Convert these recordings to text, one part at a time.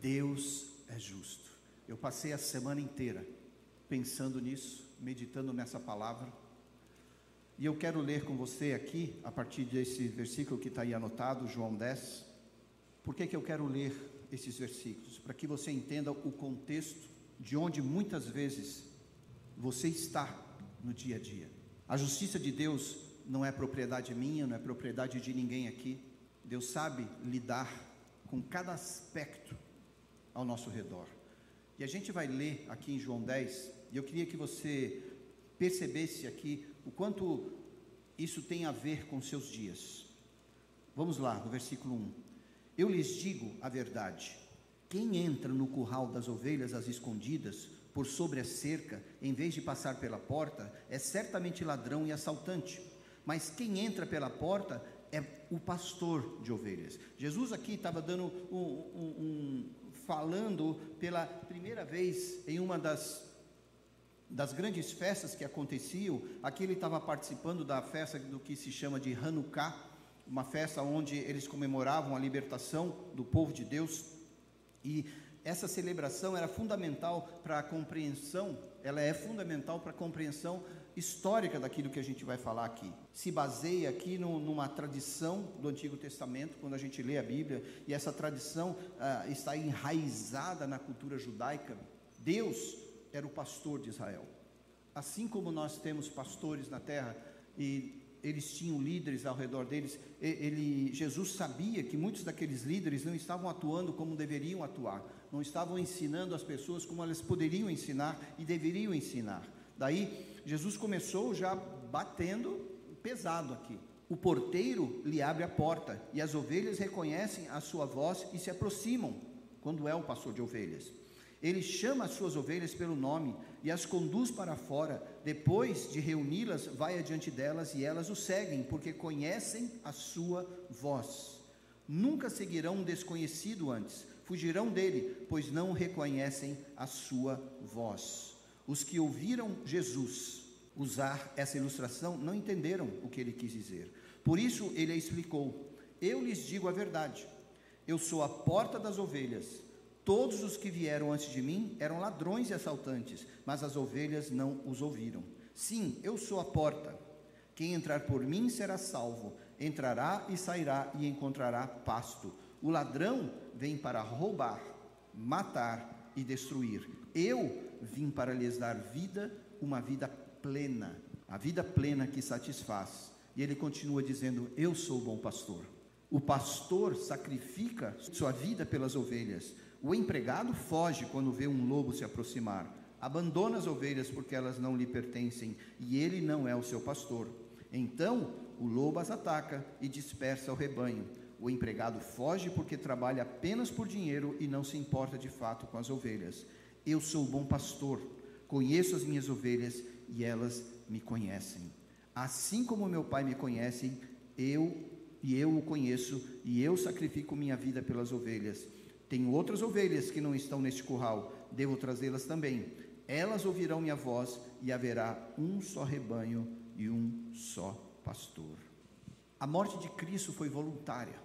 Deus é justo. Eu passei a semana inteira pensando nisso, meditando nessa palavra. E eu quero ler com você aqui, a partir desse versículo que está aí anotado, João 10. Por que, que eu quero ler esses versículos? Para que você entenda o contexto de onde muitas vezes você está no dia a dia. A justiça de Deus não é propriedade minha, não é propriedade de ninguém aqui. Deus sabe lidar com cada aspecto ao nosso redor. E a gente vai ler aqui em João 10, e eu queria que você percebesse aqui o quanto isso tem a ver com seus dias. Vamos lá, no versículo 1. Eu lhes digo a verdade: quem entra no curral das ovelhas às escondidas, por sobre a cerca, em vez de passar pela porta, é certamente ladrão e assaltante. Mas quem entra pela porta é o pastor de ovelhas. Jesus aqui estava dando um, um, um, falando pela primeira vez em uma das das grandes festas que aconteciam, aqui ele estava participando da festa do que se chama de Hanukkah, uma festa onde eles comemoravam a libertação do povo de Deus, e essa celebração era fundamental para a compreensão, ela é fundamental para a compreensão histórica daquilo que a gente vai falar aqui. Se baseia aqui no, numa tradição do Antigo Testamento, quando a gente lê a Bíblia, e essa tradição ah, está enraizada na cultura judaica. Deus era o pastor de Israel. Assim como nós temos pastores na terra e eles tinham líderes ao redor deles, ele, Jesus sabia que muitos daqueles líderes não estavam atuando como deveriam atuar, não estavam ensinando as pessoas como elas poderiam ensinar e deveriam ensinar. Daí, Jesus começou já batendo pesado aqui. O porteiro lhe abre a porta e as ovelhas reconhecem a sua voz e se aproximam, quando é o pastor de ovelhas. Ele chama as suas ovelhas pelo nome e as conduz para fora. Depois de reuni-las, vai adiante delas e elas o seguem, porque conhecem a sua voz. Nunca seguirão um desconhecido antes, fugirão dele, pois não reconhecem a sua voz. Os que ouviram Jesus usar essa ilustração não entenderam o que ele quis dizer. Por isso ele explicou: Eu lhes digo a verdade. Eu sou a porta das ovelhas. Todos os que vieram antes de mim eram ladrões e assaltantes, mas as ovelhas não os ouviram. Sim, eu sou a porta. Quem entrar por mim será salvo. Entrará e sairá e encontrará pasto. O ladrão vem para roubar, matar e destruir. Eu vim para lhes dar vida, uma vida plena, a vida plena que satisfaz. E ele continua dizendo: Eu sou o bom pastor. O pastor sacrifica sua vida pelas ovelhas. O empregado foge quando vê um lobo se aproximar. Abandona as ovelhas porque elas não lhe pertencem e ele não é o seu pastor. Então o lobo as ataca e dispersa o rebanho. O empregado foge porque trabalha apenas por dinheiro e não se importa de fato com as ovelhas. Eu sou o bom pastor, conheço as minhas ovelhas e elas me conhecem. Assim como meu Pai me conhece, eu e eu o conheço e eu sacrifico minha vida pelas ovelhas. Tenho outras ovelhas que não estão neste curral, devo trazê-las também. Elas ouvirão minha voz e haverá um só rebanho e um só pastor. A morte de Cristo foi voluntária.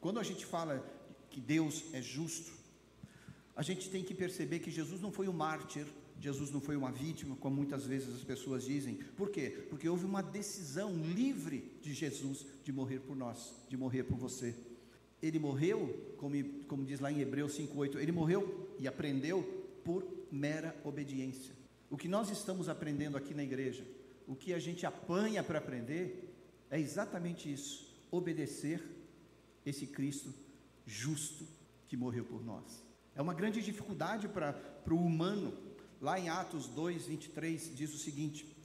Quando a gente fala que Deus é justo, a gente tem que perceber que Jesus não foi um mártir, Jesus não foi uma vítima, como muitas vezes as pessoas dizem. Por quê? Porque houve uma decisão livre de Jesus de morrer por nós, de morrer por você. Ele morreu, como, como diz lá em Hebreus 5,8, ele morreu e aprendeu por mera obediência. O que nós estamos aprendendo aqui na igreja, o que a gente apanha para aprender, é exatamente isso: obedecer esse Cristo justo que morreu por nós. É uma grande dificuldade para o humano. Lá em Atos 2, 23, diz o seguinte: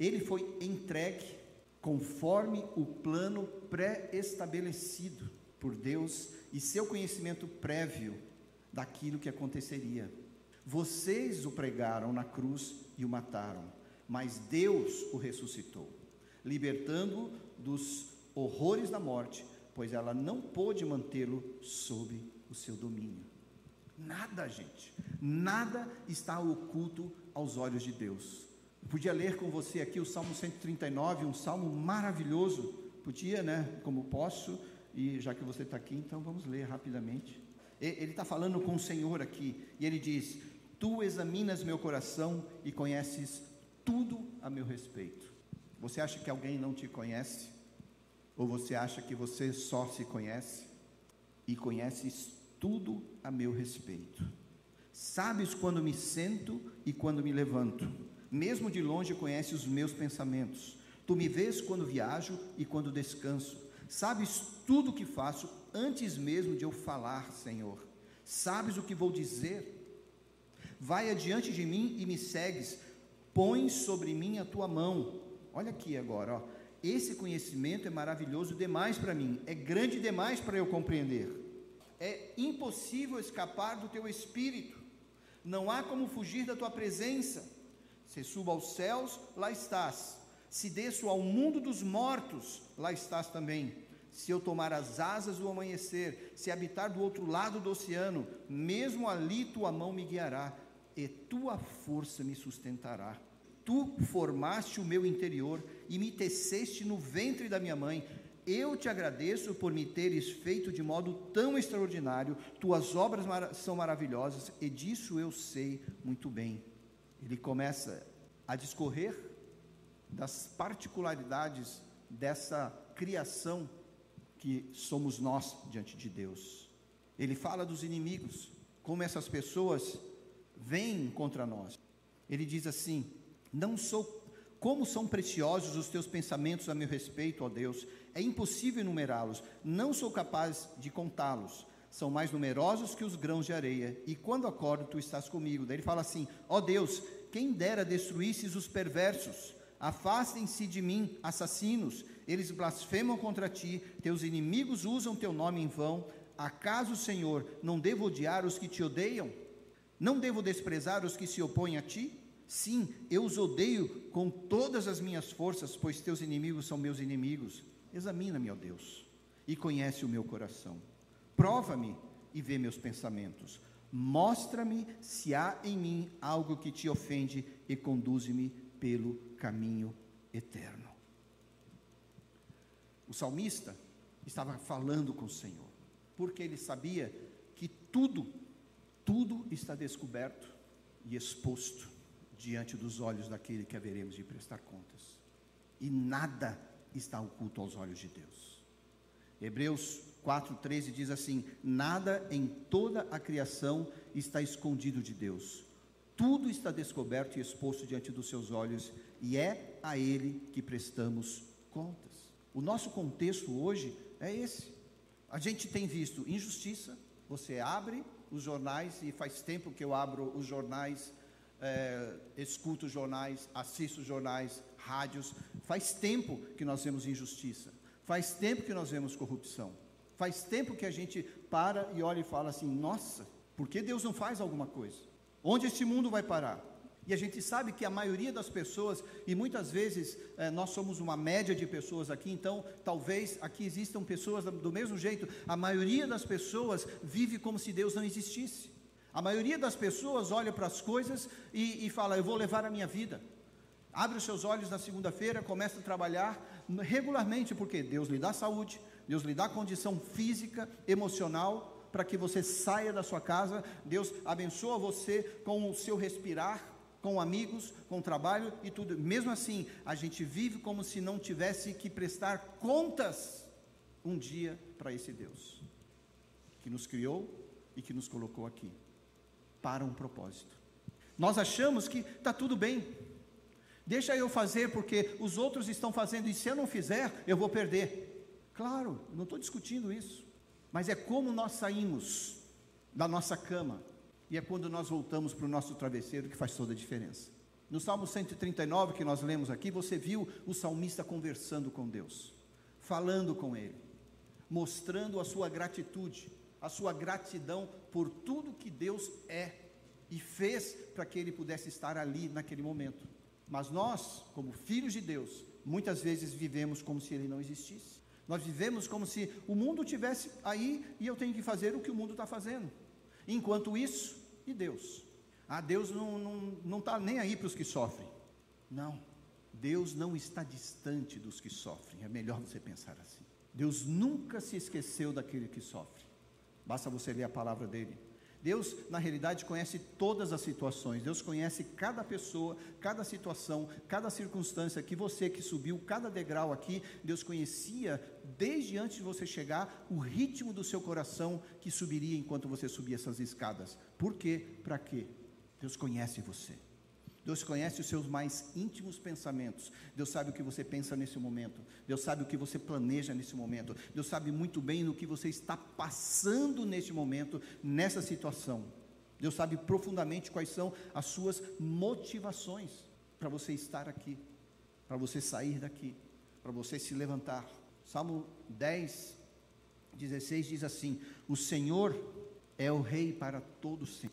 Ele foi entregue conforme o plano pré-estabelecido por Deus e seu conhecimento prévio daquilo que aconteceria. Vocês o pregaram na cruz e o mataram, mas Deus o ressuscitou, libertando-o dos horrores da morte, pois ela não pôde mantê-lo sob o seu domínio. Nada, gente, nada está oculto aos olhos de Deus. Eu podia ler com você aqui o Salmo 139, um salmo maravilhoso. Podia, né? Como posso, e já que você está aqui, então vamos ler rapidamente. Ele está falando com o Senhor aqui, e ele diz: Tu examinas meu coração e conheces tudo a meu respeito. Você acha que alguém não te conhece? Ou você acha que você só se conhece? E conheces tudo a meu respeito. Sabes quando me sento e quando me levanto. Mesmo de longe conheces os meus pensamentos. Tu me vês quando viajo e quando descanso. Sabes tudo o que faço antes mesmo de eu falar, Senhor. Sabes o que vou dizer. Vai adiante de mim e me segues. Põe sobre mim a tua mão. Olha aqui agora, ó. Esse conhecimento é maravilhoso demais para mim, é grande demais para eu compreender. É impossível escapar do teu espírito. Não há como fugir da tua presença. Se subo aos céus, lá estás. Se desço ao mundo dos mortos, lá estás também. Se eu tomar as asas do amanhecer, se habitar do outro lado do oceano, mesmo ali tua mão me guiará e tua força me sustentará. Tu formaste o meu interior e me teceste no ventre da minha mãe. Eu te agradeço por me teres feito de modo tão extraordinário. Tuas obras são maravilhosas e disso eu sei muito bem. Ele começa a discorrer das particularidades dessa criação que somos nós diante de Deus. Ele fala dos inimigos, como essas pessoas vêm contra nós. Ele diz assim: Não sou como são preciosos os teus pensamentos a meu respeito, ó Deus. É impossível enumerá-los. Não sou capaz de contá-los. São mais numerosos que os grãos de areia. E quando acordo, tu estás comigo. Daí ele fala assim: Ó Deus, quem dera destruísses os perversos Afastem-se de mim, assassinos, eles blasfemam contra ti, teus inimigos usam teu nome em vão. Acaso, Senhor, não devo odiar os que te odeiam? Não devo desprezar os que se opõem a ti? Sim, eu os odeio com todas as minhas forças, pois teus inimigos são meus inimigos. Examina-me, ó Deus, e conhece o meu coração. Prova-me e vê meus pensamentos. Mostra-me se há em mim algo que te ofende e conduze-me pelo caminho eterno. O salmista estava falando com o Senhor, porque ele sabia que tudo, tudo está descoberto e exposto diante dos olhos daquele que haveremos de prestar contas. E nada está oculto aos olhos de Deus. Hebreus 4,13 diz assim: Nada em toda a criação está escondido de Deus. Tudo está descoberto e exposto diante dos seus olhos, e é a Ele que prestamos contas. O nosso contexto hoje é esse. A gente tem visto injustiça, você abre os jornais, e faz tempo que eu abro os jornais, é, escuto jornais, assisto jornais, rádios, faz tempo que nós vemos injustiça, faz tempo que nós vemos corrupção, faz tempo que a gente para e olha e fala assim: nossa, por que Deus não faz alguma coisa? Onde este mundo vai parar? E a gente sabe que a maioria das pessoas, e muitas vezes eh, nós somos uma média de pessoas aqui, então talvez aqui existam pessoas do mesmo jeito, a maioria das pessoas vive como se Deus não existisse. A maioria das pessoas olha para as coisas e, e fala: Eu vou levar a minha vida. Abre os seus olhos na segunda-feira, começa a trabalhar regularmente, porque Deus lhe dá saúde, Deus lhe dá condição física, emocional, para que você saia da sua casa, Deus abençoa você com o seu respirar, com amigos, com trabalho e tudo. Mesmo assim, a gente vive como se não tivesse que prestar contas um dia para esse Deus que nos criou e que nos colocou aqui para um propósito. Nós achamos que está tudo bem. Deixa eu fazer porque os outros estão fazendo e se eu não fizer, eu vou perder. Claro, não estou discutindo isso, mas é como nós saímos da nossa cama e é quando nós voltamos para o nosso travesseiro que faz toda a diferença. No Salmo 139 que nós lemos aqui, você viu o salmista conversando com Deus, falando com Ele, mostrando a sua gratitude, a sua gratidão por tudo que Deus é e fez para que ele pudesse estar ali naquele momento. Mas nós, como filhos de Deus, muitas vezes vivemos como se ele não existisse. Nós vivemos como se o mundo tivesse aí e eu tenho que fazer o que o mundo está fazendo. Enquanto isso, e Deus? Ah, Deus não está tá nem aí para os que sofrem. Não, Deus não está distante dos que sofrem. É melhor você pensar assim. Deus nunca se esqueceu daquele que sofre. Basta você ler a palavra dele. Deus, na realidade, conhece todas as situações. Deus conhece cada pessoa, cada situação, cada circunstância que você que subiu, cada degrau aqui, Deus conhecia desde antes de você chegar o ritmo do seu coração que subiria enquanto você subia essas escadas. Por quê? Para quê? Deus conhece você. Deus conhece os seus mais íntimos pensamentos. Deus sabe o que você pensa nesse momento. Deus sabe o que você planeja nesse momento. Deus sabe muito bem no que você está passando neste momento, nessa situação. Deus sabe profundamente quais são as suas motivações para você estar aqui, para você sair daqui, para você se levantar. Salmo 10, 16 diz assim: O Senhor é o Rei para todo sempre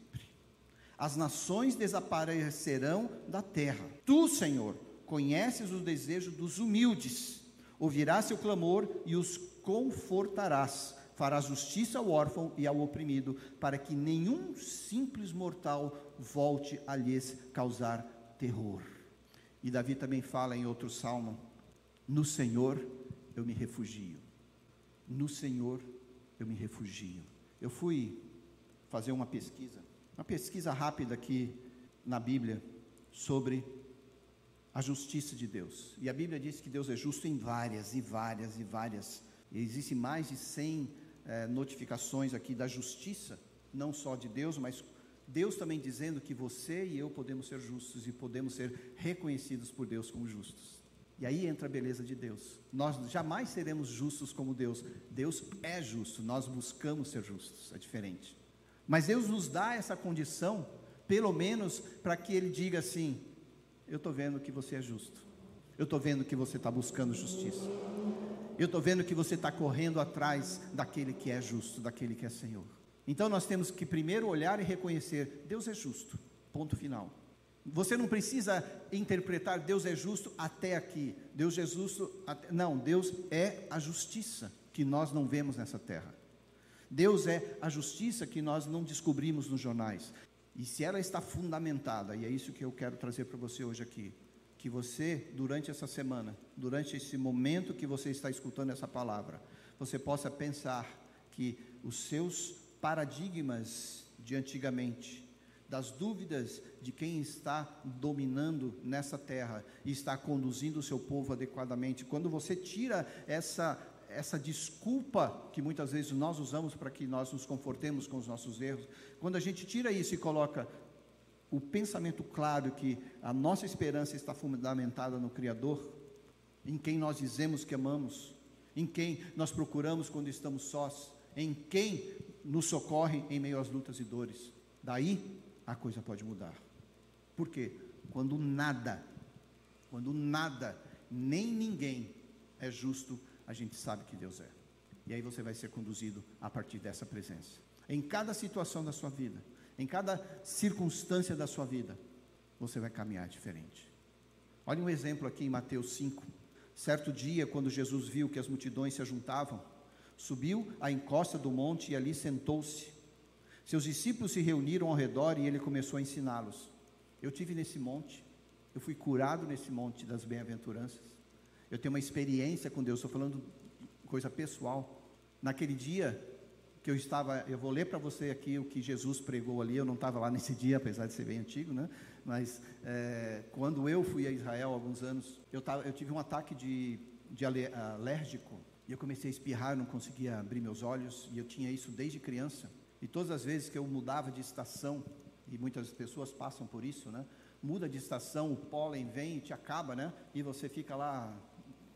as nações desaparecerão da terra. Tu, Senhor, conheces os desejos dos humildes, ouvirás seu clamor e os confortarás. Farás justiça ao órfão e ao oprimido, para que nenhum simples mortal volte a lhes causar terror. E Davi também fala em outro salmo: No Senhor eu me refugio. No Senhor eu me refugio. Eu fui fazer uma pesquisa uma pesquisa rápida aqui na Bíblia sobre a justiça de Deus. E a Bíblia diz que Deus é justo em várias e várias e várias. E existem mais de 100 eh, notificações aqui da justiça, não só de Deus, mas Deus também dizendo que você e eu podemos ser justos e podemos ser reconhecidos por Deus como justos. E aí entra a beleza de Deus. Nós jamais seremos justos como Deus. Deus é justo, nós buscamos ser justos, é diferente. Mas Deus nos dá essa condição, pelo menos para que Ele diga assim: Eu estou vendo que você é justo, eu estou vendo que você está buscando justiça, eu estou vendo que você está correndo atrás daquele que é justo, daquele que é Senhor. Então nós temos que primeiro olhar e reconhecer: Deus é justo, ponto final. Você não precisa interpretar Deus é justo até aqui. Deus é justo, até, não, Deus é a justiça que nós não vemos nessa terra. Deus é a justiça que nós não descobrimos nos jornais. E se ela está fundamentada, e é isso que eu quero trazer para você hoje aqui, que você, durante essa semana, durante esse momento que você está escutando essa palavra, você possa pensar que os seus paradigmas de antigamente, das dúvidas de quem está dominando nessa terra e está conduzindo o seu povo adequadamente, quando você tira essa essa desculpa que muitas vezes nós usamos para que nós nos confortemos com os nossos erros, quando a gente tira isso e coloca o pensamento claro que a nossa esperança está fundamentada no Criador, em quem nós dizemos que amamos, em quem nós procuramos quando estamos sós, em quem nos socorre em meio às lutas e dores. Daí a coisa pode mudar. Por quê? Quando nada, quando nada, nem ninguém é justo a gente sabe que Deus é. E aí você vai ser conduzido a partir dessa presença. Em cada situação da sua vida, em cada circunstância da sua vida, você vai caminhar diferente. Olha um exemplo aqui em Mateus 5. Certo dia, quando Jesus viu que as multidões se ajuntavam, subiu à encosta do monte e ali sentou-se. Seus discípulos se reuniram ao redor e ele começou a ensiná-los. Eu tive nesse monte, eu fui curado nesse monte das bem-aventuranças. Eu tenho uma experiência com Deus, estou falando coisa pessoal. Naquele dia que eu estava, eu vou ler para você aqui o que Jesus pregou ali. Eu não estava lá nesse dia, apesar de ser bem antigo, né? Mas é, quando eu fui a Israel há alguns anos, eu, tava, eu tive um ataque de, de alérgico e eu comecei a espirrar, eu não conseguia abrir meus olhos e eu tinha isso desde criança. E todas as vezes que eu mudava de estação, e muitas pessoas passam por isso, né? Muda de estação, o pólen vem e te acaba, né? E você fica lá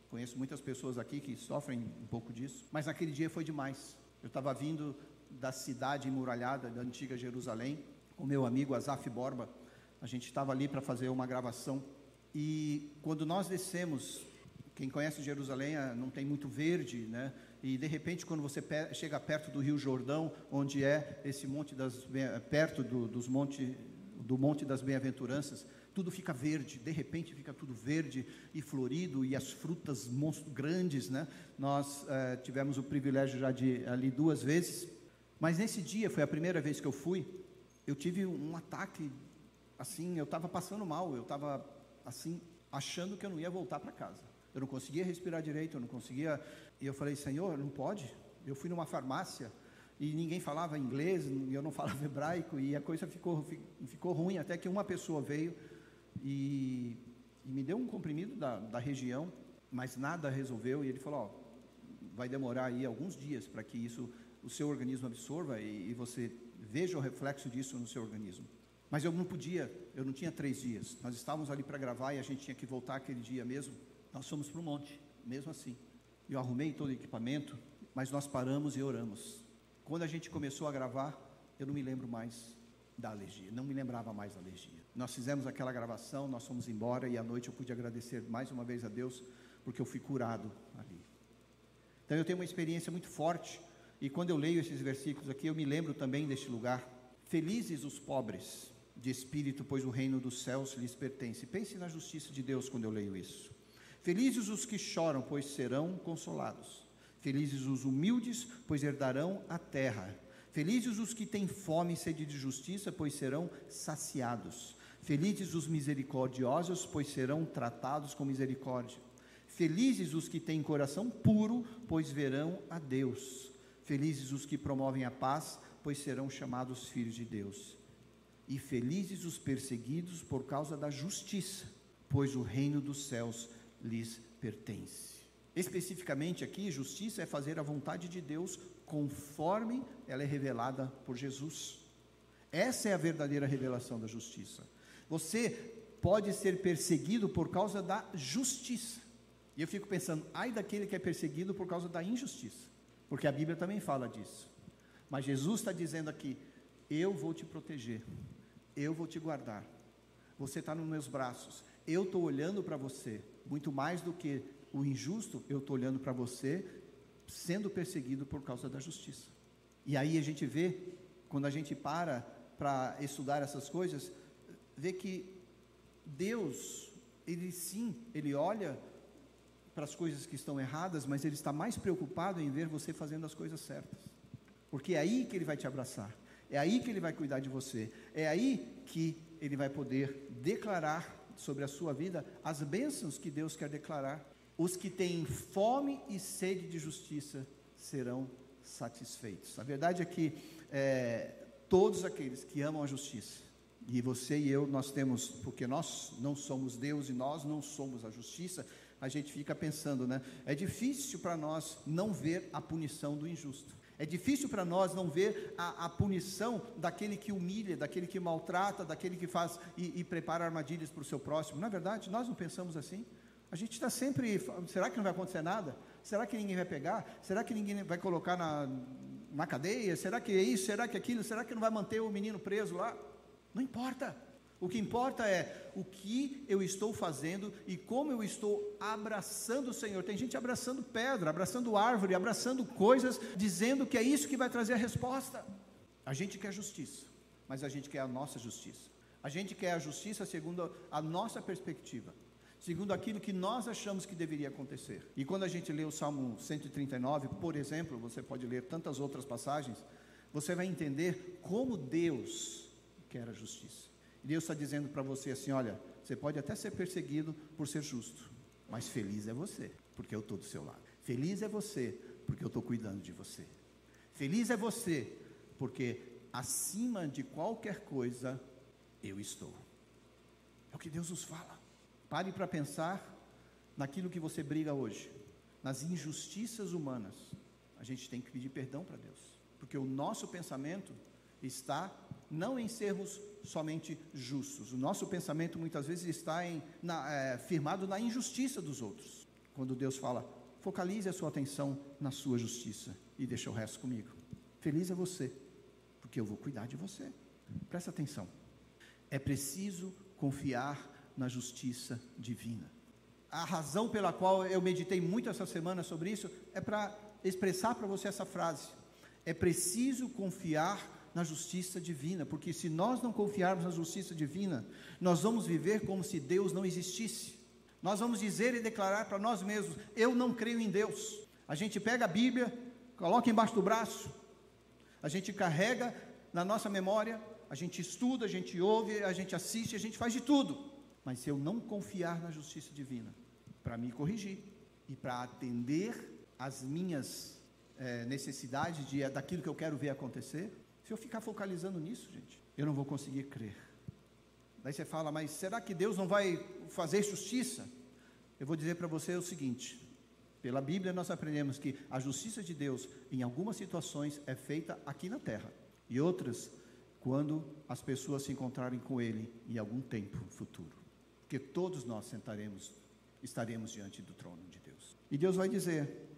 Conheço muitas pessoas aqui que sofrem um pouco disso, mas naquele dia foi demais. Eu estava vindo da cidade emuralhada da antiga Jerusalém, com meu amigo Azaf Borba. A gente estava ali para fazer uma gravação e quando nós descemos, quem conhece Jerusalém ah, não tem muito verde, né? E de repente, quando você chega perto do Rio Jordão, onde é esse monte das perto do, dos monte do Monte das Bem-aventuranças, tudo fica verde, de repente fica tudo verde e florido e as frutas monstro grandes, né? Nós eh, tivemos o privilégio já de ali duas vezes, mas nesse dia foi a primeira vez que eu fui, eu tive um ataque, assim, eu estava passando mal, eu estava assim achando que eu não ia voltar para casa. Eu não conseguia respirar direito, eu não conseguia. E eu falei, Senhor, não pode. Eu fui numa farmácia e ninguém falava inglês, eu não falava hebraico, e a coisa ficou, ficou ruim, até que uma pessoa veio e, e me deu um comprimido da, da região, mas nada resolveu, e ele falou, ó, vai demorar aí alguns dias para que isso, o seu organismo absorva e, e você veja o reflexo disso no seu organismo. Mas eu não podia, eu não tinha três dias. Nós estávamos ali para gravar e a gente tinha que voltar aquele dia mesmo. Nós fomos para o monte, mesmo assim. Eu arrumei todo o equipamento, mas nós paramos e oramos. Quando a gente começou a gravar, eu não me lembro mais da alergia, não me lembrava mais da alergia. Nós fizemos aquela gravação, nós fomos embora e à noite eu pude agradecer mais uma vez a Deus porque eu fui curado ali. Então eu tenho uma experiência muito forte e quando eu leio esses versículos aqui, eu me lembro também deste lugar. Felizes os pobres de espírito, pois o reino dos céus lhes pertence. Pense na justiça de Deus quando eu leio isso. Felizes os que choram, pois serão consolados. Felizes os humildes, pois herdarão a terra. Felizes os que têm fome e sede de justiça, pois serão saciados. Felizes os misericordiosos, pois serão tratados com misericórdia. Felizes os que têm coração puro, pois verão a Deus. Felizes os que promovem a paz, pois serão chamados filhos de Deus. E felizes os perseguidos por causa da justiça, pois o reino dos céus lhes pertence. Especificamente aqui, justiça é fazer a vontade de Deus conforme ela é revelada por Jesus. Essa é a verdadeira revelação da justiça. Você pode ser perseguido por causa da justiça. E eu fico pensando, ai daquele que é perseguido por causa da injustiça, porque a Bíblia também fala disso. Mas Jesus está dizendo aqui: eu vou te proteger, eu vou te guardar, você está nos meus braços, eu estou olhando para você, muito mais do que o injusto, eu estou olhando para você sendo perseguido por causa da justiça. E aí a gente vê, quando a gente para para estudar essas coisas, vê que Deus, Ele sim, Ele olha para as coisas que estão erradas, mas Ele está mais preocupado em ver você fazendo as coisas certas. Porque é aí que Ele vai te abraçar, é aí que Ele vai cuidar de você, é aí que Ele vai poder declarar sobre a sua vida as bênçãos que Deus quer declarar. Os que têm fome e sede de justiça serão satisfeitos. A verdade é que é, todos aqueles que amam a justiça, e você e eu, nós temos, porque nós não somos Deus e nós não somos a justiça, a gente fica pensando, né? É difícil para nós não ver a punição do injusto. É difícil para nós não ver a, a, punição daquele que humilha, daquele que maltrata, daquele que faz e, e prepara armadilhas para o seu próximo. Na é verdade, nós não pensamos assim. A gente está sempre, será que não vai acontecer nada? Será que ninguém vai pegar? Será que ninguém vai colocar na, na cadeia? Será que é isso? Será que é aquilo? Será que não vai manter o menino preso lá? Não importa. O que importa é o que eu estou fazendo e como eu estou abraçando o Senhor. Tem gente abraçando pedra, abraçando árvore, abraçando coisas, dizendo que é isso que vai trazer a resposta. A gente quer justiça, mas a gente quer a nossa justiça. A gente quer a justiça segundo a nossa perspectiva, segundo aquilo que nós achamos que deveria acontecer. E quando a gente lê o Salmo 139, por exemplo, você pode ler tantas outras passagens, você vai entender como Deus quer a justiça. Deus está dizendo para você assim: olha, você pode até ser perseguido por ser justo, mas feliz é você, porque eu estou do seu lado. Feliz é você, porque eu estou cuidando de você. Feliz é você, porque acima de qualquer coisa eu estou. É o que Deus nos fala. Pare para pensar naquilo que você briga hoje, nas injustiças humanas. A gente tem que pedir perdão para Deus, porque o nosso pensamento está não em sermos somente justos. O nosso pensamento muitas vezes está em, na, é, firmado na injustiça dos outros. Quando Deus fala, focalize a sua atenção na sua justiça e deixa o resto comigo. Feliz é você, porque eu vou cuidar de você. Presta atenção. É preciso confiar na justiça divina. A razão pela qual eu meditei muito essa semana sobre isso é para expressar para você essa frase. É preciso confiar na justiça divina, porque se nós não confiarmos na justiça divina, nós vamos viver como se Deus não existisse. Nós vamos dizer e declarar para nós mesmos: eu não creio em Deus. A gente pega a Bíblia, coloca embaixo do braço, a gente carrega na nossa memória, a gente estuda, a gente ouve, a gente assiste, a gente faz de tudo. Mas se eu não confiar na justiça divina para me corrigir e para atender às minhas é, necessidade de, daquilo que eu quero ver acontecer, se eu ficar focalizando nisso, gente, eu não vou conseguir crer. Daí você fala, mas será que Deus não vai fazer justiça? Eu vou dizer para você o seguinte: pela Bíblia nós aprendemos que a justiça de Deus, em algumas situações, é feita aqui na terra, e outras, quando as pessoas se encontrarem com Ele em algum tempo futuro. Porque todos nós sentaremos, estaremos diante do trono de Deus. E Deus vai dizer,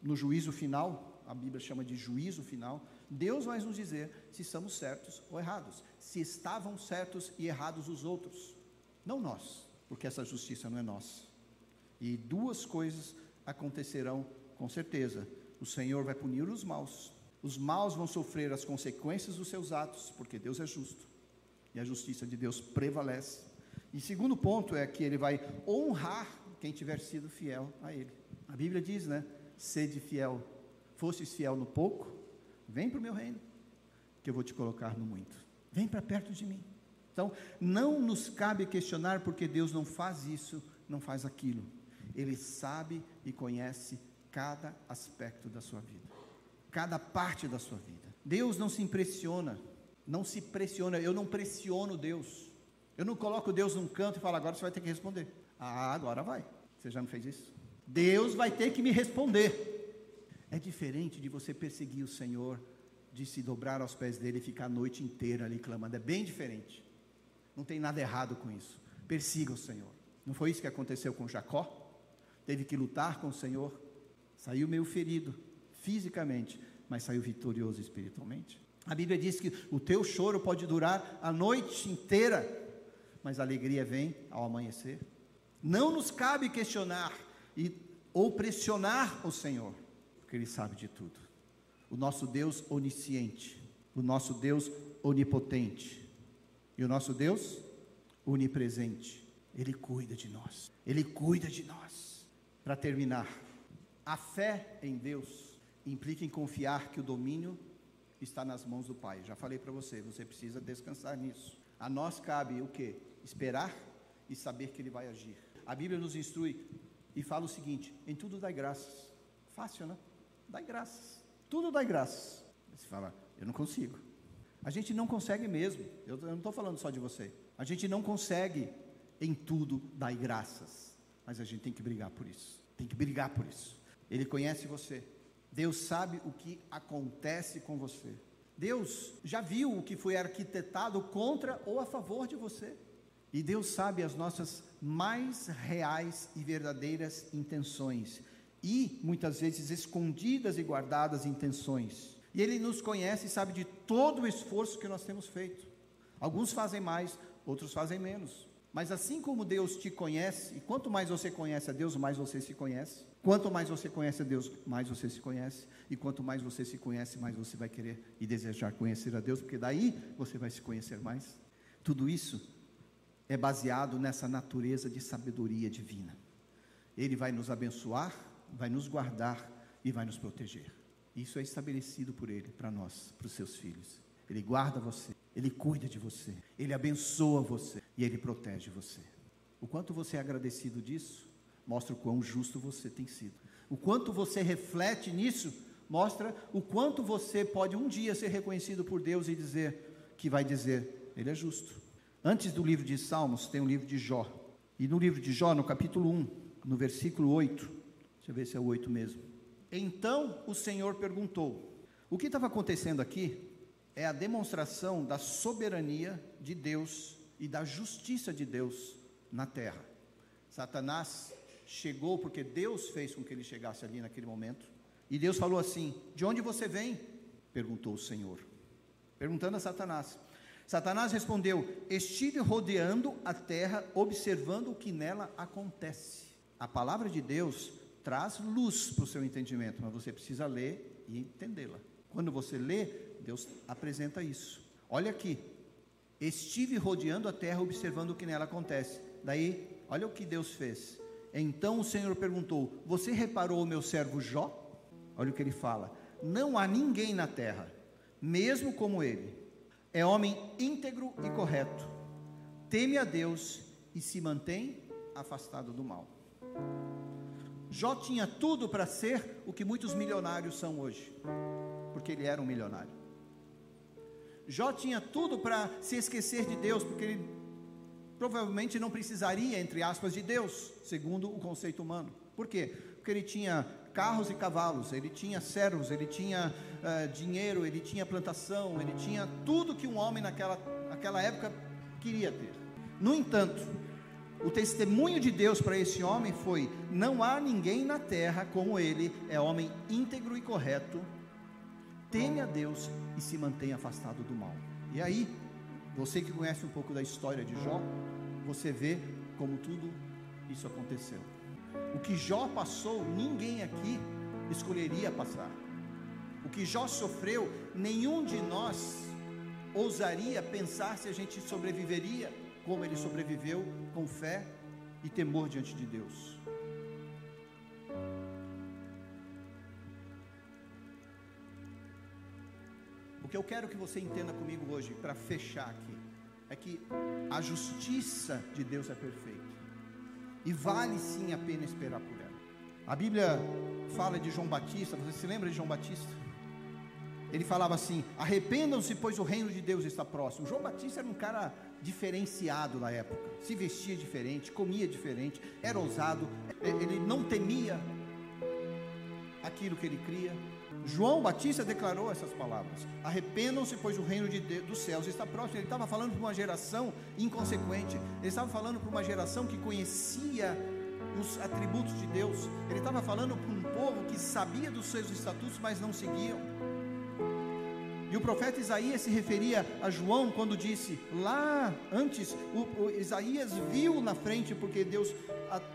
no juízo final, a Bíblia chama de juízo final, Deus vai nos dizer se estamos certos ou errados, se estavam certos e errados os outros, não nós, porque essa justiça não é nossa. E duas coisas acontecerão com certeza: o Senhor vai punir os maus, os maus vão sofrer as consequências dos seus atos, porque Deus é justo e a justiça de Deus prevalece. E segundo ponto é que ele vai honrar quem tiver sido fiel a ele. A Bíblia diz, né? Sede fiel. Fostes fiel no pouco, Vem para o meu reino, que eu vou te colocar no muito. Vem para perto de mim. Então, não nos cabe questionar porque Deus não faz isso, não faz aquilo. Ele sabe e conhece cada aspecto da sua vida, cada parte da sua vida. Deus não se impressiona, não se pressiona. Eu não pressiono Deus. Eu não coloco Deus num canto e falo, agora você vai ter que responder. Ah, agora vai. Você já não fez isso? Deus vai ter que me responder. É diferente de você perseguir o Senhor, de se dobrar aos pés dele e ficar a noite inteira ali clamando. É bem diferente. Não tem nada errado com isso. Persiga o Senhor. Não foi isso que aconteceu com Jacó? Teve que lutar com o Senhor. Saiu meio ferido fisicamente, mas saiu vitorioso espiritualmente. A Bíblia diz que o teu choro pode durar a noite inteira, mas a alegria vem ao amanhecer. Não nos cabe questionar e, ou pressionar o Senhor porque Ele sabe de tudo. O nosso Deus onisciente, o nosso Deus onipotente e o nosso Deus onipresente. Ele cuida de nós. Ele cuida de nós. Para terminar, a fé em Deus implica em confiar que o domínio está nas mãos do Pai. Já falei para você, você precisa descansar nisso. A nós cabe o que? Esperar e saber que Ele vai agir. A Bíblia nos instrui e fala o seguinte: em tudo dai graças. Fácil, né? Dai graças. Tudo dai graças. Você fala, eu não consigo. A gente não consegue mesmo. Eu, eu não estou falando só de você. A gente não consegue em tudo dar graças. Mas a gente tem que brigar por isso. Tem que brigar por isso. Ele conhece você. Deus sabe o que acontece com você. Deus já viu o que foi arquitetado contra ou a favor de você. E Deus sabe as nossas mais reais e verdadeiras intenções e muitas vezes escondidas e guardadas intenções. E Ele nos conhece e sabe de todo o esforço que nós temos feito. Alguns fazem mais, outros fazem menos. Mas assim como Deus te conhece, e quanto mais você conhece a Deus, mais você se conhece. Quanto mais você conhece a Deus, mais você se conhece. E quanto mais você se conhece, mais você vai querer e desejar conhecer a Deus, porque daí você vai se conhecer mais. Tudo isso é baseado nessa natureza de sabedoria divina. Ele vai nos abençoar vai nos guardar e vai nos proteger. Isso é estabelecido por Ele, para nós, para os seus filhos. Ele guarda você, Ele cuida de você, Ele abençoa você e Ele protege você. O quanto você é agradecido disso, mostra o quão justo você tem sido. O quanto você reflete nisso, mostra o quanto você pode um dia ser reconhecido por Deus e dizer, que vai dizer, Ele é justo. Antes do livro de Salmos, tem o livro de Jó. E no livro de Jó, no capítulo 1, no versículo 8, Deixa eu ver se é o 8 mesmo. Então o Senhor perguntou: O que estava acontecendo aqui é a demonstração da soberania de Deus e da justiça de Deus na terra. Satanás chegou porque Deus fez com que ele chegasse ali naquele momento. E Deus falou assim: De onde você vem? perguntou o Senhor. Perguntando a Satanás. Satanás respondeu: Estive rodeando a terra, observando o que nela acontece. A palavra de Deus traz luz para o seu entendimento, mas você precisa ler e entendê-la. Quando você lê, Deus apresenta isso. Olha aqui. Estive rodeando a terra observando o que nela acontece. Daí, olha o que Deus fez. Então o Senhor perguntou: Você reparou o meu servo Jó? Olha o que ele fala: Não há ninguém na terra, mesmo como ele. É homem íntegro e correto. Teme a Deus e se mantém afastado do mal. Jó tinha tudo para ser o que muitos milionários são hoje, porque ele era um milionário. Jó tinha tudo para se esquecer de Deus, porque ele provavelmente não precisaria, entre aspas, de Deus, segundo o conceito humano. Por quê? Porque ele tinha carros e cavalos, ele tinha servos, ele tinha uh, dinheiro, ele tinha plantação, ele tinha tudo que um homem naquela, naquela época queria ter. No entanto, o testemunho de Deus para esse homem foi: não há ninguém na terra como ele, é homem íntegro e correto, teme a Deus e se mantém afastado do mal. E aí, você que conhece um pouco da história de Jó, você vê como tudo isso aconteceu. O que Jó passou, ninguém aqui escolheria passar. O que Jó sofreu, nenhum de nós ousaria pensar se a gente sobreviveria como ele sobreviveu com fé e temor diante de Deus. O que eu quero que você entenda comigo hoje, para fechar aqui, é que a justiça de Deus é perfeita e vale sim a pena esperar por ela. A Bíblia fala de João Batista, você se lembra de João Batista? Ele falava assim: arrependam-se, pois o reino de Deus está próximo. João Batista era um cara diferenciado na época, se vestia diferente, comia diferente, era ousado, ele não temia aquilo que ele cria. João Batista declarou essas palavras: arrependam-se, pois o reino de Deus, dos céus está próximo. Ele estava falando para uma geração inconsequente, ele estava falando para uma geração que conhecia os atributos de Deus, ele estava falando para um povo que sabia dos seus estatutos, mas não seguiam. E o profeta Isaías se referia a João quando disse: lá antes, o, o Isaías viu na frente, porque Deus,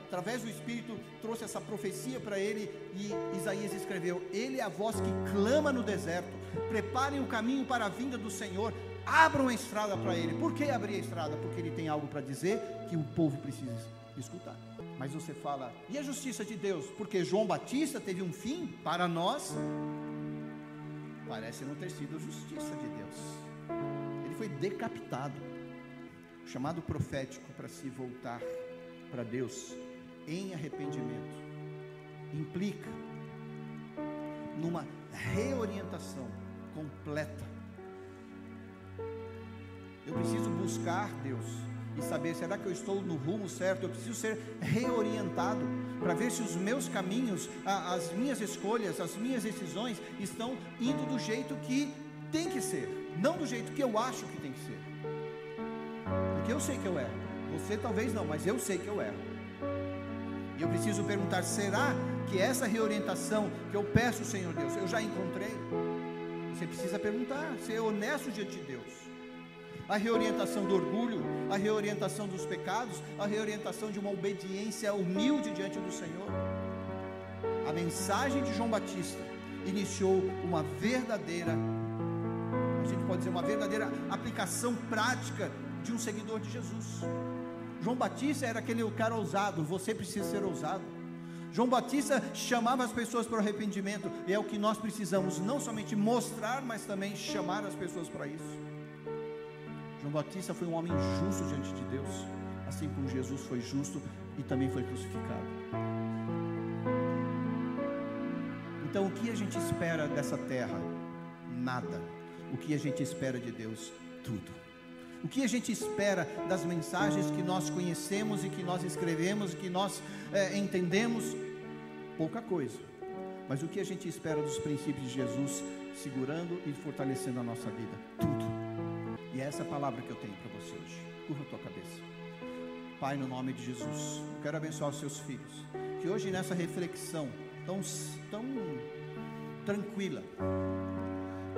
através do Espírito, trouxe essa profecia para ele, e Isaías escreveu: Ele é a voz que clama no deserto, preparem o caminho para a vinda do Senhor, abram a estrada para ele. Por que abrir a estrada? Porque ele tem algo para dizer que o povo precisa escutar. Mas você fala, e a justiça de Deus? Porque João Batista teve um fim para nós parece não ter sido a justiça de Deus. Ele foi decapitado, chamado profético para se voltar para Deus em arrependimento. Implica numa reorientação completa. Eu preciso buscar Deus e saber: será que eu estou no rumo certo? Eu preciso ser reorientado para ver se os meus caminhos, as minhas escolhas, as minhas decisões estão indo do jeito que tem que ser, não do jeito que eu acho que tem que ser. Porque eu sei que eu erro. Você talvez não, mas eu sei que eu erro. E eu preciso perguntar: será que essa reorientação que eu peço, Senhor Deus, eu já encontrei? Você precisa perguntar, ser honesto diante de Deus a reorientação do orgulho, a reorientação dos pecados, a reorientação de uma obediência humilde diante do Senhor. A mensagem de João Batista iniciou uma verdadeira, a gente pode dizer, uma verdadeira aplicação prática de um seguidor de Jesus. João Batista era aquele cara ousado, você precisa ser ousado. João Batista chamava as pessoas para o arrependimento, e é o que nós precisamos, não somente mostrar, mas também chamar as pessoas para isso. João Batista foi um homem justo diante de Deus, assim como Jesus foi justo e também foi crucificado. Então, o que a gente espera dessa terra? Nada. O que a gente espera de Deus? Tudo. O que a gente espera das mensagens que nós conhecemos e que nós escrevemos, e que nós é, entendemos? Pouca coisa. Mas o que a gente espera dos princípios de Jesus, segurando e fortalecendo a nossa vida? Tudo. E é essa palavra que eu tenho para você hoje. Curva a tua cabeça. Pai, no nome de Jesus, eu quero abençoar os seus filhos. Que hoje nessa reflexão tão, tão tranquila,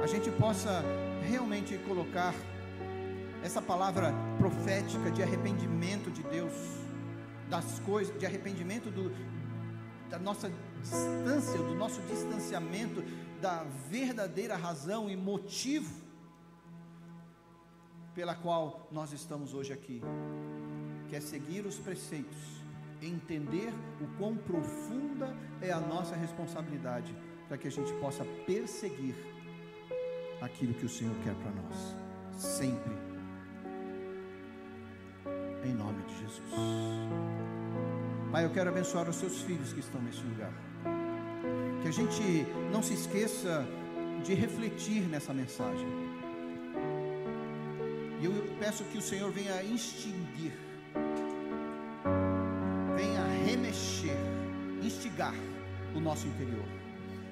a gente possa realmente colocar essa palavra profética de arrependimento de Deus, das coisas, de arrependimento do, da nossa distância, do nosso distanciamento da verdadeira razão e motivo pela qual nós estamos hoje aqui, que é seguir os preceitos, entender o quão profunda é a nossa responsabilidade, para que a gente possa perseguir aquilo que o Senhor quer para nós, sempre. Em nome de Jesus. Pai, eu quero abençoar os seus filhos que estão nesse lugar. Que a gente não se esqueça de refletir nessa mensagem. E eu peço que o Senhor venha extinguir, venha remexer, instigar o nosso interior,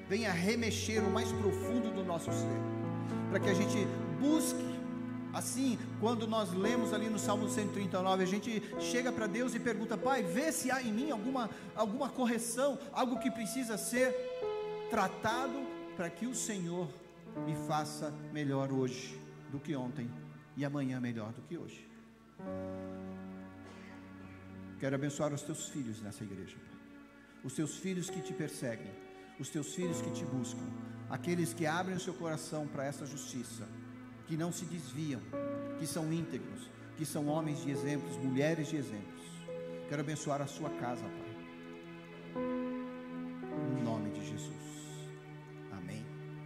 venha remexer o mais profundo do nosso ser, para que a gente busque Assim, quando nós lemos ali no Salmo 139, a gente chega para Deus e pergunta: Pai, vê se há em mim alguma, alguma correção, algo que precisa ser tratado para que o Senhor me faça melhor hoje do que ontem e amanhã melhor do que hoje. Quero abençoar os teus filhos nessa igreja, Pai. Os teus filhos que te perseguem, os teus filhos que te buscam, aqueles que abrem o seu coração para essa justiça que não se desviam, que são íntegros, que são homens de exemplos, mulheres de exemplos. Quero abençoar a sua casa, Pai.